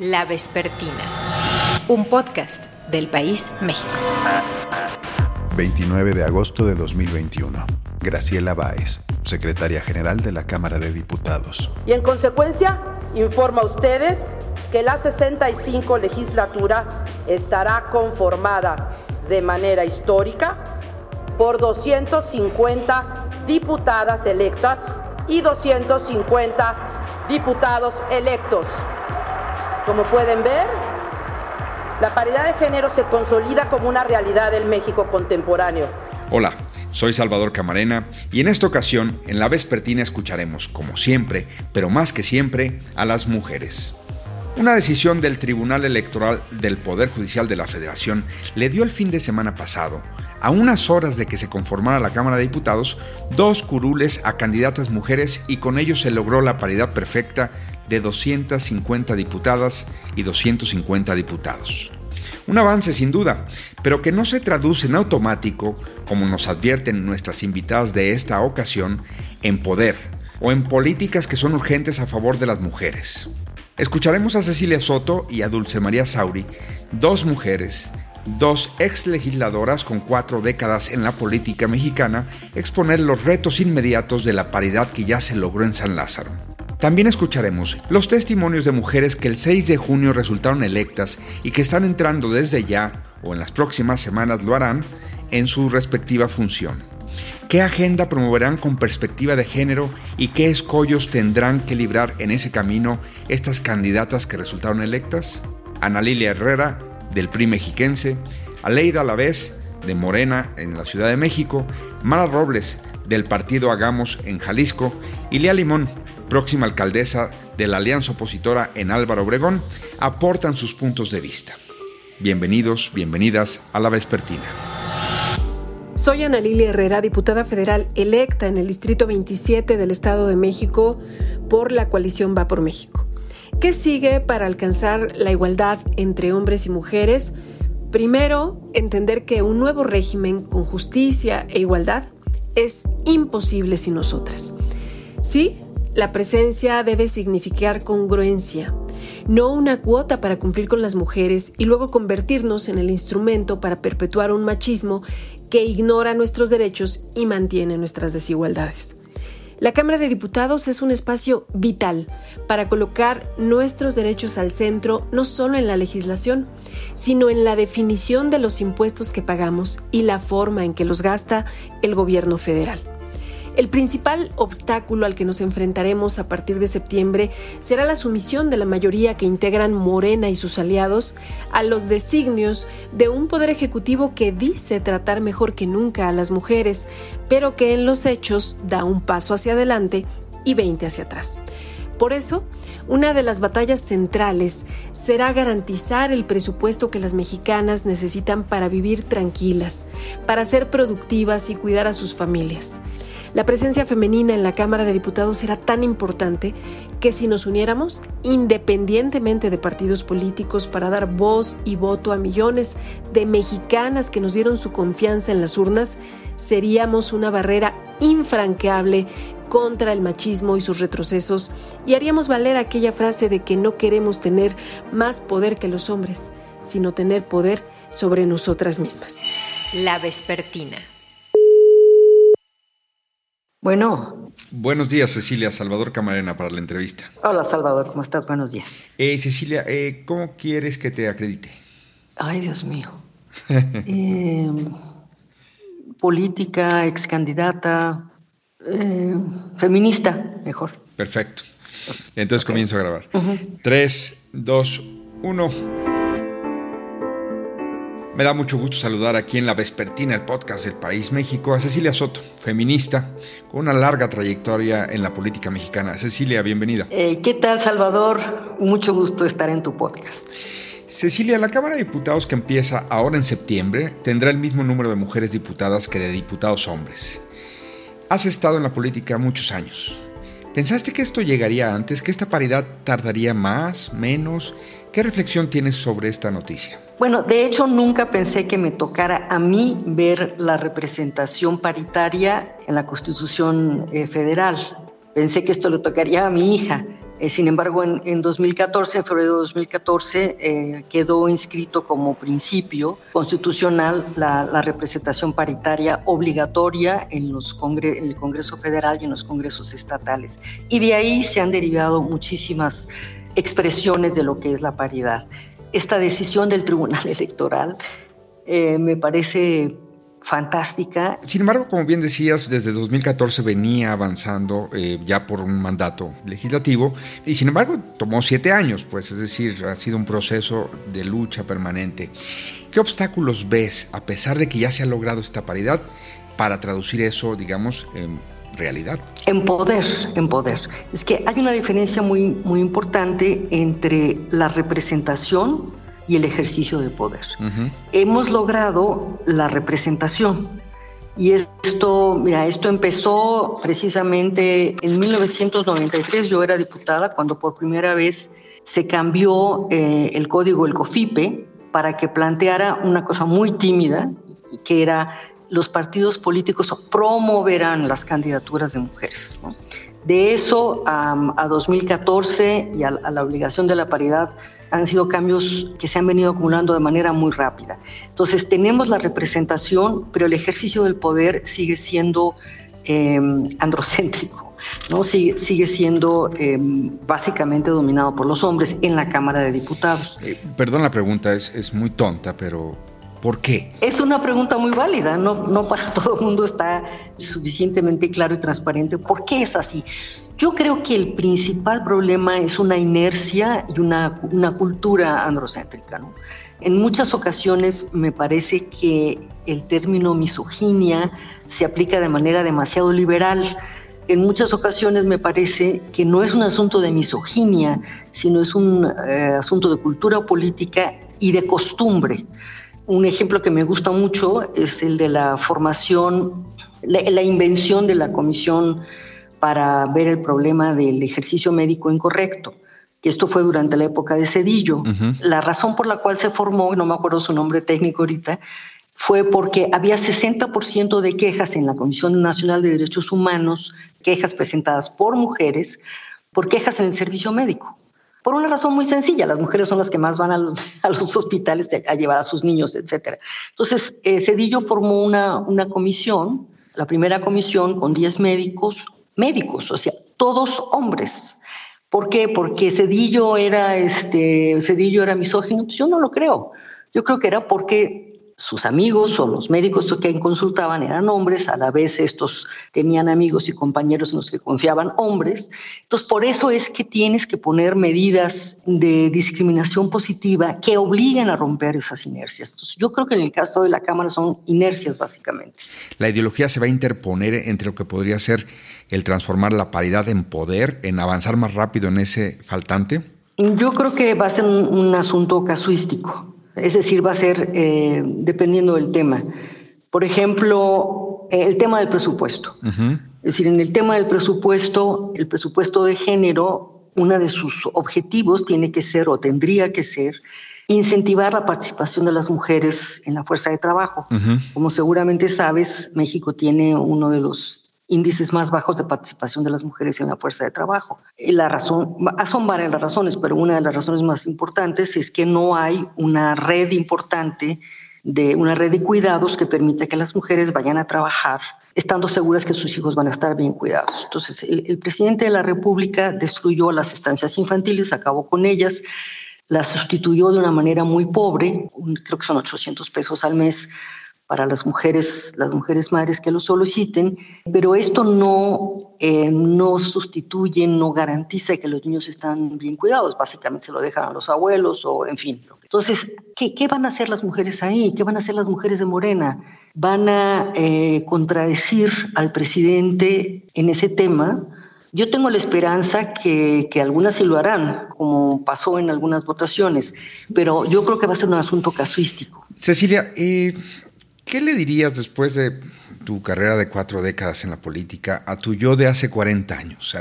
La Vespertina, un podcast del País México. 29 de agosto de 2021. Graciela Báez, secretaria general de la Cámara de Diputados. Y en consecuencia, informa a ustedes que la 65 legislatura estará conformada de manera histórica por 250 diputadas electas y 250 diputados electos. Como pueden ver, la paridad de género se consolida como una realidad del México contemporáneo. Hola, soy Salvador Camarena y en esta ocasión, en la vespertina, escucharemos, como siempre, pero más que siempre, a las mujeres. Una decisión del Tribunal Electoral del Poder Judicial de la Federación le dio el fin de semana pasado, a unas horas de que se conformara la Cámara de Diputados, dos curules a candidatas mujeres y con ello se logró la paridad perfecta de 250 diputadas y 250 diputados. Un avance sin duda, pero que no se traduce en automático, como nos advierten nuestras invitadas de esta ocasión, en poder o en políticas que son urgentes a favor de las mujeres. Escucharemos a Cecilia Soto y a Dulce María Sauri, dos mujeres, dos ex legisladoras con cuatro décadas en la política mexicana, exponer los retos inmediatos de la paridad que ya se logró en San Lázaro. También escucharemos los testimonios de mujeres que el 6 de junio resultaron electas y que están entrando desde ya, o en las próximas semanas lo harán, en su respectiva función. ¿Qué agenda promoverán con perspectiva de género y qué escollos tendrán que librar en ese camino estas candidatas que resultaron electas? Ana Lilia Herrera, del PRI mexiquense, Aleida Alavés, de Morena, en la Ciudad de México, Mara Robles, del partido Hagamos, en Jalisco, y Lea Limón, próxima alcaldesa de la Alianza Opositora en Álvaro Obregón, aportan sus puntos de vista. Bienvenidos, bienvenidas a la Vespertina. Soy Ana Lilia Herrera, diputada federal electa en el Distrito 27 del Estado de México por la coalición Va por México. ¿Qué sigue para alcanzar la igualdad entre hombres y mujeres? Primero, entender que un nuevo régimen con justicia e igualdad es imposible sin nosotras. Sí, la presencia debe significar congruencia, no una cuota para cumplir con las mujeres y luego convertirnos en el instrumento para perpetuar un machismo que ignora nuestros derechos y mantiene nuestras desigualdades. La Cámara de Diputados es un espacio vital para colocar nuestros derechos al centro no solo en la legislación, sino en la definición de los impuestos que pagamos y la forma en que los gasta el gobierno federal. El principal obstáculo al que nos enfrentaremos a partir de septiembre será la sumisión de la mayoría que integran Morena y sus aliados a los designios de un poder ejecutivo que dice tratar mejor que nunca a las mujeres, pero que en los hechos da un paso hacia adelante y 20 hacia atrás. Por eso, una de las batallas centrales será garantizar el presupuesto que las mexicanas necesitan para vivir tranquilas, para ser productivas y cuidar a sus familias. La presencia femenina en la Cámara de Diputados era tan importante que si nos uniéramos, independientemente de partidos políticos, para dar voz y voto a millones de mexicanas que nos dieron su confianza en las urnas, seríamos una barrera infranqueable contra el machismo y sus retrocesos y haríamos valer aquella frase de que no queremos tener más poder que los hombres, sino tener poder sobre nosotras mismas. La Vespertina. Bueno. Buenos días, Cecilia. Salvador Camarena para la entrevista. Hola, Salvador. ¿Cómo estás? Buenos días. Eh, Cecilia, eh, ¿cómo quieres que te acredite? Ay, Dios mío. eh, política, ex candidata, eh, feminista, mejor. Perfecto. Entonces okay. comienzo a grabar. Tres, dos, uno. Me da mucho gusto saludar aquí en La Vespertina, el podcast del País México, a Cecilia Soto, feminista, con una larga trayectoria en la política mexicana. Cecilia, bienvenida. Eh, ¿Qué tal, Salvador? Mucho gusto estar en tu podcast. Cecilia, la Cámara de Diputados que empieza ahora en septiembre tendrá el mismo número de mujeres diputadas que de diputados hombres. Has estado en la política muchos años. ¿Pensaste que esto llegaría antes, que esta paridad tardaría más, menos? ¿Qué reflexión tienes sobre esta noticia? Bueno, de hecho nunca pensé que me tocara a mí ver la representación paritaria en la Constitución eh, Federal. Pensé que esto le tocaría a mi hija. Eh, sin embargo, en, 2014, en febrero de 2014, eh, quedó inscrito como principio constitucional la, representación paritaria obligatoria en, los en el Congreso Federal y en los congresos estatales. Y de ahí se han derivado muchísimas expresiones de lo que es la paridad. Esta decisión del Tribunal Electoral eh, me parece fantástica. Sin embargo, como bien decías, desde 2014 venía avanzando eh, ya por un mandato legislativo y sin embargo tomó siete años, pues es decir, ha sido un proceso de lucha permanente. ¿Qué obstáculos ves, a pesar de que ya se ha logrado esta paridad, para traducir eso, digamos, en realidad? En poder, en poder. Es que hay una diferencia muy, muy importante entre la representación y el ejercicio de poder. Hemos logrado la representación. Y esto, mira, esto empezó precisamente en 1993, yo era diputada cuando por primera vez se cambió eh, el código, el COFIPE, para que planteara una cosa muy tímida, que era los partidos políticos promoverán las candidaturas de mujeres. De eso a 2014 y a, la obligación de la paridad han sido cambios que se han venido acumulando de manera muy rápida. Entonces tenemos la representación, pero el ejercicio del poder sigue siendo em, androcéntrico, ¿no? sigue, sigue siendo em, básicamente dominado por los hombres en la Cámara de Diputados. Eh, perdón la pregunta, es, es muy tonta, pero ¿Por qué? Es una pregunta muy válida, no, no para todo el mundo está suficientemente claro y transparente por qué es así. Yo creo que el principal problema es una inercia y una, una cultura androcéntrica. ¿no? En muchas ocasiones me parece que el término misoginia se aplica de manera demasiado liberal. En muchas ocasiones me parece que no es un asunto de misoginia, sino es un eh, asunto de cultura política y de costumbre. Un ejemplo que me gusta mucho es el de la formación, la invención de la Comisión para ver el problema del ejercicio médico incorrecto, que esto fue durante la época de Cedillo. La razón por la cual se formó, no me acuerdo su nombre técnico ahorita, fue porque había 60% de quejas en la Comisión Nacional de Derechos Humanos, quejas presentadas por mujeres, por quejas en el servicio médico. Por una razón muy sencilla, las mujeres son las que más van a, los hospitales a llevar a sus niños, etc. Entonces, eh, Cedillo formó una, una comisión, la primera comisión con 10 médicos, médicos, o sea, todos hombres. ¿Por qué? Porque Cedillo era, este, Cedillo era misógino. Pues yo no lo creo. Yo creo que era porque sus amigos o los médicos que consultaban eran hombres, a la vez estos tenían amigos y compañeros en los que confiaban hombres. Entonces, por eso es que tienes que poner medidas de discriminación positiva que obliguen a romper esas inercias. Entonces, yo creo que en el caso de la Cámara son inercias básicamente. La ideología se va a interponer entre lo que podría ser el transformar la paridad en poder, en avanzar más rápido en ese faltante. Yo creo que va a ser un asunto casuístico. Es decir, va a ser eh, dependiendo del tema. Por ejemplo, el tema del presupuesto. Es decir, en el tema del presupuesto, el presupuesto de género, uno de sus objetivos tiene que ser o tendría que ser incentivar la participación de las mujeres en la fuerza de trabajo. Como seguramente sabes, México tiene uno de los índices más bajos de participación de las mujeres en la fuerza de trabajo. Y la razón, son varias las razones, pero una de las razones más importantes es que no hay una red importante de una red de cuidados que permita que las mujeres vayan a trabajar estando seguras que sus hijos van a estar bien cuidados. Entonces, el, el presidente de la República destruyó las estancias infantiles, acabó con ellas, las sustituyó de una manera muy pobre, creo que son 800 pesos al mes para las mujeres, las mujeres madres que lo soliciten, pero esto no, eh, no sustituye, no garantiza que los niños están bien cuidados, básicamente se lo dejan a los abuelos o en fin. Entonces, ¿qué, qué van a hacer las mujeres ahí? ¿Qué van a hacer las mujeres de Morena? ¿Van a eh, contradecir al presidente en ese tema? Yo tengo la esperanza que, que, algunas sí lo harán, como pasó en algunas votaciones, pero yo creo que va a ser un asunto casuístico. Cecilia, eh, ¿Qué le dirías después de tu carrera de cuatro décadas en la política a tu yo de hace 40 años,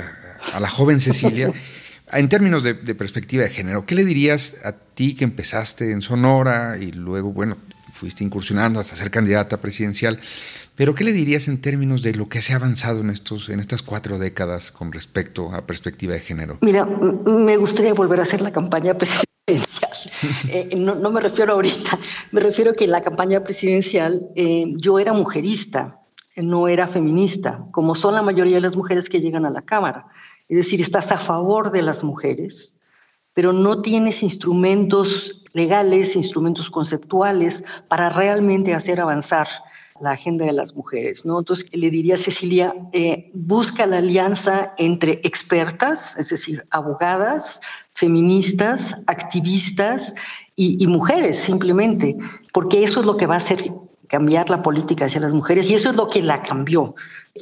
a, la joven Cecilia? en términos de, perspectiva de género, ¿qué le dirías a ti que empezaste en Sonora y luego, bueno, fuiste incursionando hasta ser candidata presidencial. Pero ¿qué le dirías en términos de lo que se ha avanzado en, estos, en estas cuatro décadas con respecto a perspectiva de género? Mira, me gustaría volver a hacer la campaña presidencial. Eh, no, me refiero ahorita, me refiero que en la campaña presidencial eh, yo era mujerista, no era feminista, como son la mayoría de las mujeres que llegan a la Cámara. Es decir, estás a favor de las mujeres, pero no tienes instrumentos legales, instrumentos conceptuales para realmente hacer avanzar la agenda de las mujeres. ¿no? Entonces, le diría a Cecilia, eh, busca la alianza entre expertas, es decir, abogadas, feministas, activistas y, mujeres, simplemente, porque eso es lo que va a hacer cambiar la política hacia las mujeres y eso es lo que la cambió.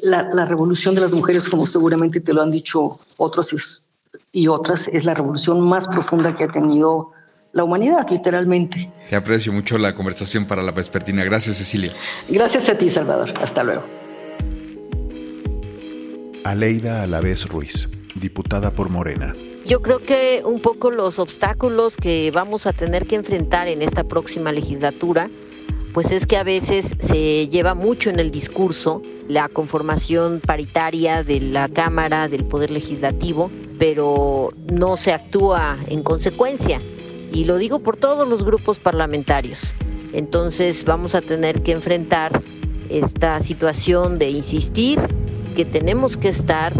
La, la revolución de las mujeres, como seguramente te lo han dicho otros y otras, es la revolución más profunda que ha tenido la humanidad, literalmente. Te aprecio mucho la conversación para la vespertina. Gracias, Cecilia. Gracias a ti, Salvador. Hasta luego. Aleida Alavés Ruiz, diputada por Morena. Yo creo que un poco los obstáculos que vamos a tener que enfrentar en esta próxima legislatura, pues es que a veces se lleva mucho en el discurso la conformación paritaria de la Cámara, del Poder Legislativo, pero no se actúa en consecuencia y lo digo por todos los grupos parlamentarios. Entonces vamos a tener que enfrentar esta situación de insistir que tenemos que estar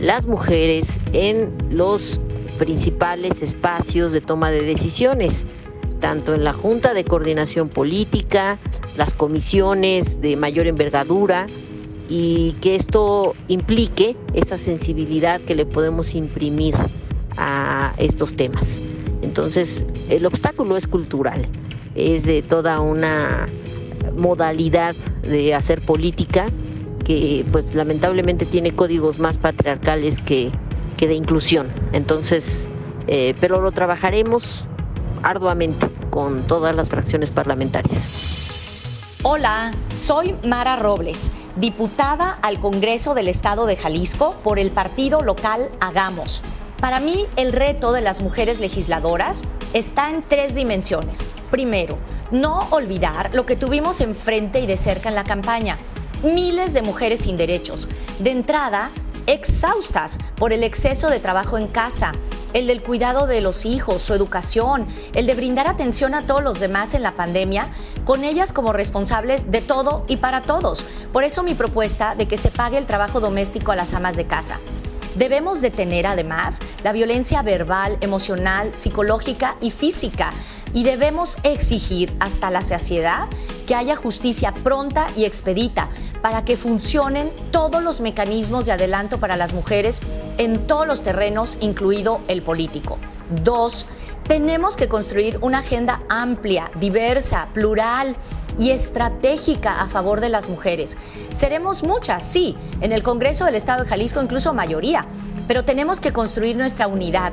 las mujeres en los principales espacios de toma de decisiones, tanto en la Junta de Coordinación Política, las comisiones de mayor envergadura, y que esto implique esa sensibilidad que le podemos imprimir a estos temas. Entonces, el obstáculo es cultural, es de toda una modalidad de hacer política que pues lamentablemente tiene códigos más patriarcales que, que de inclusión. Entonces, eh, pero lo trabajaremos arduamente con todas las fracciones parlamentarias. Hola, soy Mara Robles, diputada al Congreso del Estado de Jalisco por el partido local Hagamos para mí, el reto de las mujeres legisladoras está en tres dimensiones. Primero, no olvidar lo que tuvimos enfrente y de cerca en la campaña. Miles de mujeres sin derechos. De entrada, exhaustas por el exceso de trabajo en casa, el del cuidado de los hijos, su educación, el de brindar atención a todos los demás en la pandemia, con ellas como responsables de todo y para todos. Por eso mi propuesta de que se pague el trabajo doméstico a las amas de casa. Debemos detener además la violencia verbal, emocional, psicológica y física y debemos exigir hasta la saciedad que haya justicia pronta y expedita para que funcionen todos los mecanismos de adelanto para las mujeres en todos los terrenos, incluido el político. Dos, tenemos que construir una agenda amplia, diversa, plural y estratégica a favor de las mujeres. Seremos muchas, sí, en el Congreso del Estado de Jalisco incluso mayoría, pero tenemos que construir nuestra unidad.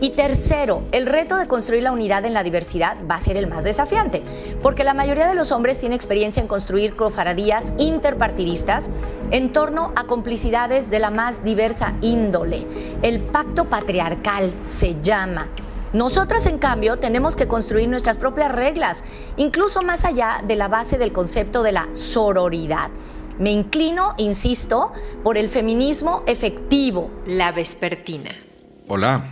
Y tercero, el reto de construir la unidad en la diversidad va a ser el más desafiante, porque la mayoría de los hombres tiene experiencia en construir cofradías interpartidistas en torno a complicidades de la más diversa índole. El pacto patriarcal se llama. Nosotras, en cambio, tenemos que construir nuestras propias reglas, incluso más allá de la base del concepto de la sororidad. Me inclino, insisto, por el feminismo efectivo. La vespertina. Hola.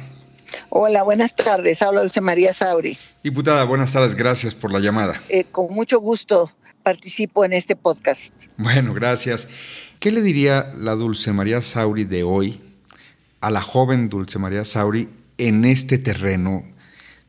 Hola, buenas tardes. Habla Dulce María Sauri. Diputada, buenas tardes. Gracias por la llamada. Eh, con mucho gusto participo en este podcast. Bueno, gracias. ¿Qué le diría la Dulce María Sauri de hoy a la joven Dulce María Sauri en este terreno,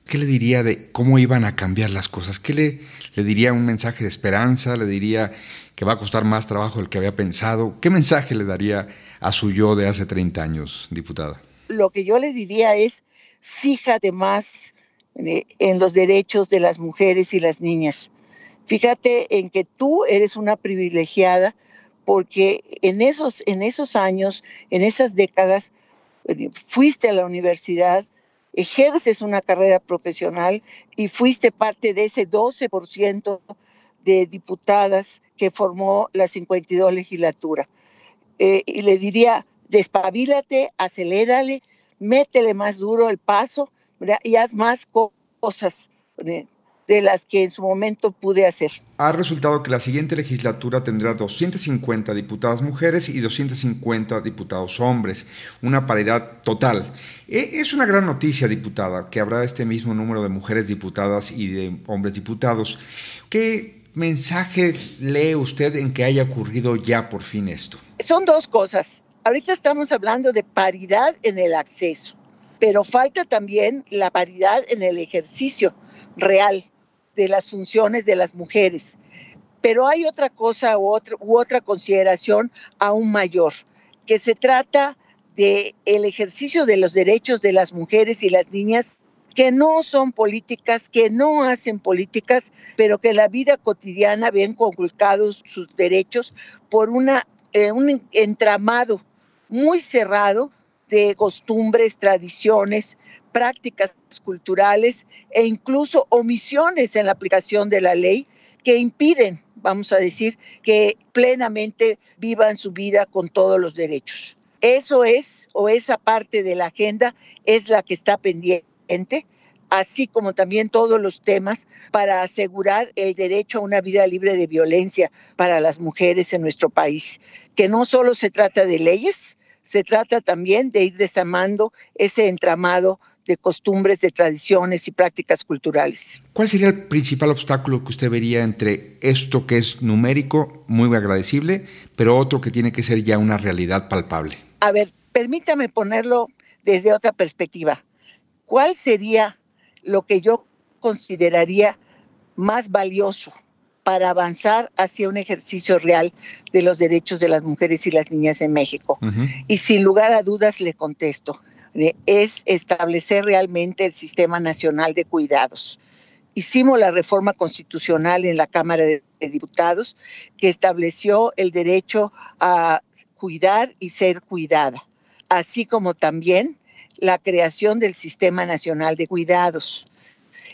¿qué le diría de cómo iban a cambiar las cosas? ¿Qué le, diría un mensaje de esperanza? ¿Le diría que va a costar más trabajo del que había pensado? ¿Qué mensaje le daría a su yo de hace 30 años, diputada? Lo que yo le diría es, fíjate más en los derechos de las mujeres y las niñas. Fíjate en que tú eres una privilegiada porque en esos, en esos años, en esas décadas, fuiste a la universidad, ejerces una carrera profesional y fuiste parte de ese 12% de diputadas que formó la 52 legislatura. Eh, y le diría, despabilate, acelérale, métele más duro el paso y haz más cosas. De las que en su momento pude hacer. Ha resultado que la siguiente legislatura tendrá 250 diputadas mujeres y 250 diputados hombres, una paridad total. E, es una gran noticia, diputada, que habrá este mismo número de mujeres diputadas y de hombres diputados. ¿Qué mensaje lee usted en que haya ocurrido ya por fin esto? Son dos cosas. Ahorita estamos hablando de paridad en el acceso, pero falta también la paridad en el ejercicio real de las funciones de las mujeres. Pero hay otra cosa u otra, u otra consideración aún mayor, que se trata de el ejercicio de los derechos de las mujeres y las niñas que no son políticas, que no hacen políticas, pero que en la vida cotidiana ven conculcados sus derechos por una, eh, un entramado muy cerrado de costumbres, tradiciones, prácticas culturales e incluso omisiones en la aplicación de la ley que impiden, vamos a decir, que plenamente vivan su vida con todos los derechos. Eso es, o esa parte de la agenda es la que está pendiente, así como también todos los temas para asegurar el derecho a una vida libre de violencia para las mujeres en nuestro país, que no solo se trata de leyes, se trata también de ir desamando ese entramado de costumbres, de tradiciones y prácticas culturales. ¿Cuál sería el principal obstáculo que usted vería entre esto que es numérico, muy agradecible, pero otro que tiene que ser ya una realidad palpable? A ver, permítame ponerlo desde otra perspectiva. ¿Cuál sería lo que yo consideraría más valioso para avanzar hacia un ejercicio real de los derechos de las mujeres y las niñas en México? Y sin lugar a dudas le contesto, es establecer realmente el Sistema Nacional de Cuidados. Hicimos la reforma constitucional en la Cámara de Diputados que estableció el derecho a cuidar y ser cuidada, así como también la creación del Sistema Nacional de Cuidados.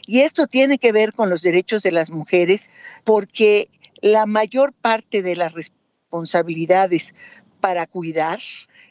Y esto tiene que ver con los derechos de las mujeres porque la mayor parte de las responsabilidades para cuidar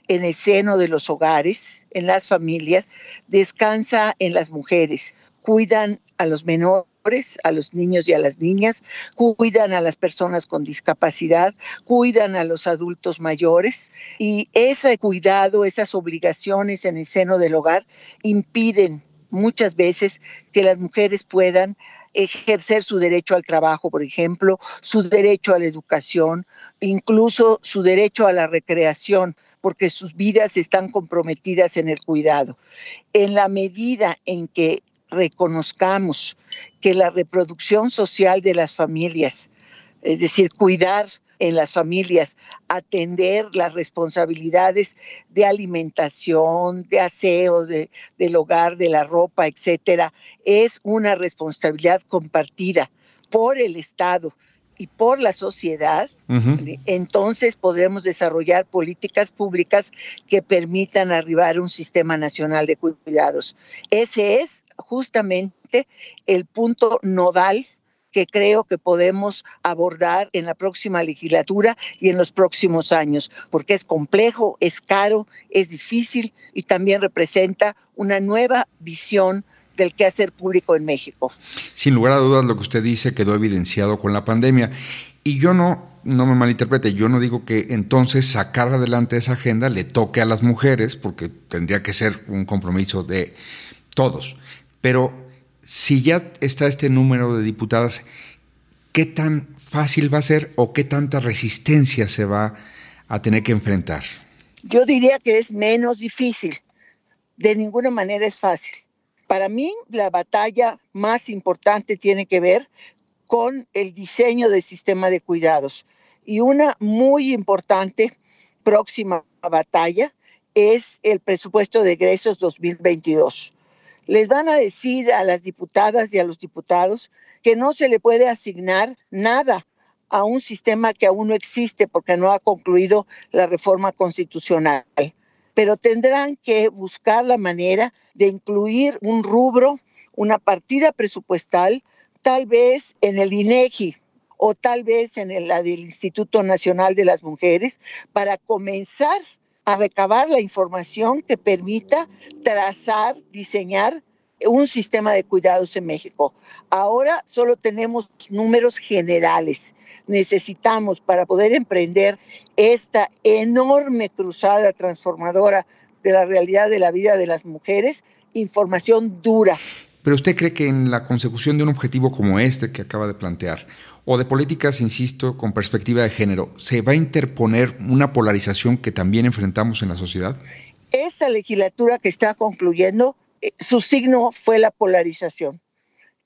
en el seno de los hogares, en las familias, descansa en las mujeres. Cuidan a los menores, a los niños y a las niñas, cuidan a las personas con discapacidad, cuidan a los adultos mayores y ese cuidado, esas obligaciones en el seno del hogar impiden muchas veces que las mujeres puedan ejercer su derecho al trabajo, por ejemplo, su derecho a la educación, incluso su derecho a la recreación porque sus vidas están comprometidas en el cuidado. En la medida en que reconozcamos que la reproducción social de las familias, es decir, cuidar en las familias, atender las responsabilidades de alimentación, de aseo, de, del hogar, de la ropa, etcétera, es una responsabilidad compartida por el Estado y por la sociedad, entonces podremos desarrollar políticas públicas que permitan arribar a un sistema nacional de cuidados. Ese es justamente el punto nodal que creo que podemos abordar en la próxima legislatura y en los próximos años, porque es complejo, es caro, es difícil y también representa una nueva visión del quehacer público en México. Sin lugar a dudas, lo que usted dice quedó evidenciado con la pandemia. Y yo no, no me malinterprete, yo no digo que entonces sacar adelante esa agenda le toque a las mujeres, porque tendría que ser un compromiso de todos. Pero si ya está este número de diputadas, ¿qué tan fácil va a ser o qué tanta resistencia se va a tener que enfrentar? Yo diría que es menos difícil. De ninguna manera es fácil. Para mí, la batalla más importante tiene que ver con el diseño del sistema de cuidados. Y una muy importante próxima batalla es el presupuesto de egresos 2022. Les van a decir a las diputadas y a los diputados que no se le puede asignar nada a un sistema que aún no existe porque no ha concluido la reforma constitucional pero tendrán que buscar la manera de incluir un rubro, una partida presupuestal, tal vez en el INEGI o tal vez en la del Instituto Nacional de las Mujeres, para comenzar a recabar la información que permita trazar, diseñar un sistema de cuidados en México. Ahora solo tenemos números generales. Necesitamos para poder emprender esta enorme cruzada transformadora de la realidad de la vida de las mujeres, información dura. Pero usted cree que en la consecución de un objetivo como este que acaba de plantear, o de políticas, insisto, con perspectiva de género, ¿se va a interponer una polarización que también enfrentamos en la sociedad? Esta legislatura que está concluyendo, su signo fue la polarización.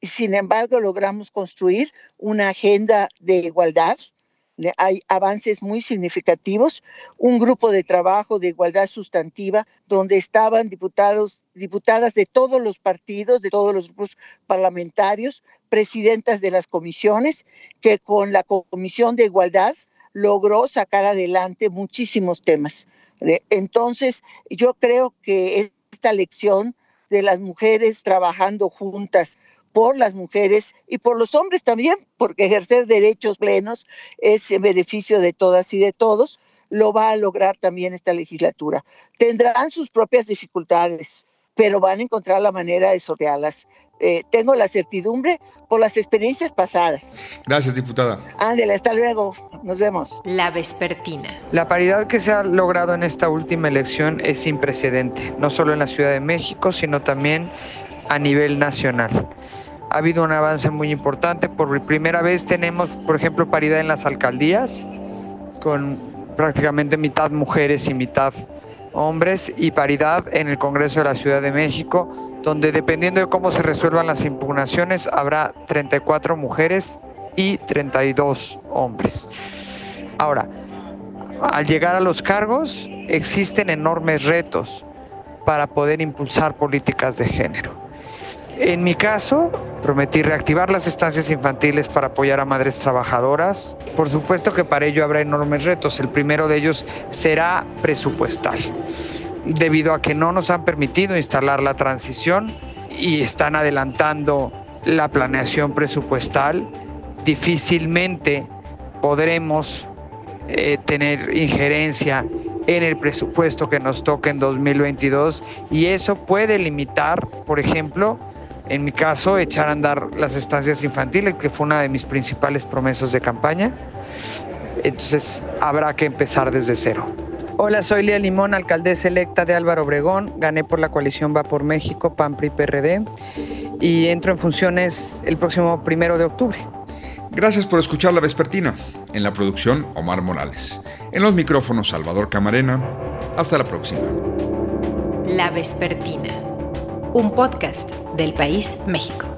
Sin embargo, logramos construir una agenda de igualdad, hay avances muy significativos, un grupo de trabajo de igualdad sustantiva donde estaban diputados, diputadas de todos los partidos, de todos los grupos parlamentarios, presidentas de las comisiones, que con la Comisión de Igualdad logró sacar adelante muchísimos temas. Entonces, yo creo que esta lección de las mujeres trabajando juntas por las mujeres y por los hombres también, porque ejercer derechos plenos es en beneficio de todas y de todos, lo va a lograr también esta legislatura. Tendrán sus propias dificultades, pero van a encontrar la manera de sortearlas. Eh, tengo la certidumbre por las experiencias pasadas. Gracias, diputada. Ándale, hasta luego. Nos vemos. La Vespertina. La paridad que se ha logrado en esta última elección es sin precedente, no solo en la Ciudad de México, sino también a nivel nacional ha habido un avance muy importante. Por primera vez tenemos, por ejemplo, paridad en las alcaldías, con prácticamente mitad mujeres y mitad hombres, y paridad en el Congreso de la Ciudad de México, donde dependiendo de cómo se resuelvan las impugnaciones, habrá 34 mujeres y 32 hombres. Ahora, al llegar a los cargos, existen enormes retos para poder impulsar políticas de género. En mi caso, prometí reactivar las estancias infantiles para apoyar a madres trabajadoras. Por supuesto que para ello habrá enormes retos. El primero de ellos será presupuestal, debido a que no nos han permitido instalar la transición y están adelantando la planeación presupuestal. Difícilmente podremos eh, tener injerencia en el presupuesto que nos toque en 2022 y eso puede limitar, por ejemplo, en mi caso, echar a andar las estancias infantiles, que fue una de mis principales promesas de campaña. Entonces, habrá que empezar desde cero. Hola, soy Lía Limón, alcaldesa electa de Álvaro Obregón. Gané por la coalición Va por México, PAN, PRI, PRD. Y entro en funciones el próximo primero de octubre. Gracias por escuchar La Vespertina. En la producción, Omar Morales. En los micrófonos, Salvador Camarena. Hasta la próxima. La Vespertina un podcast del País México.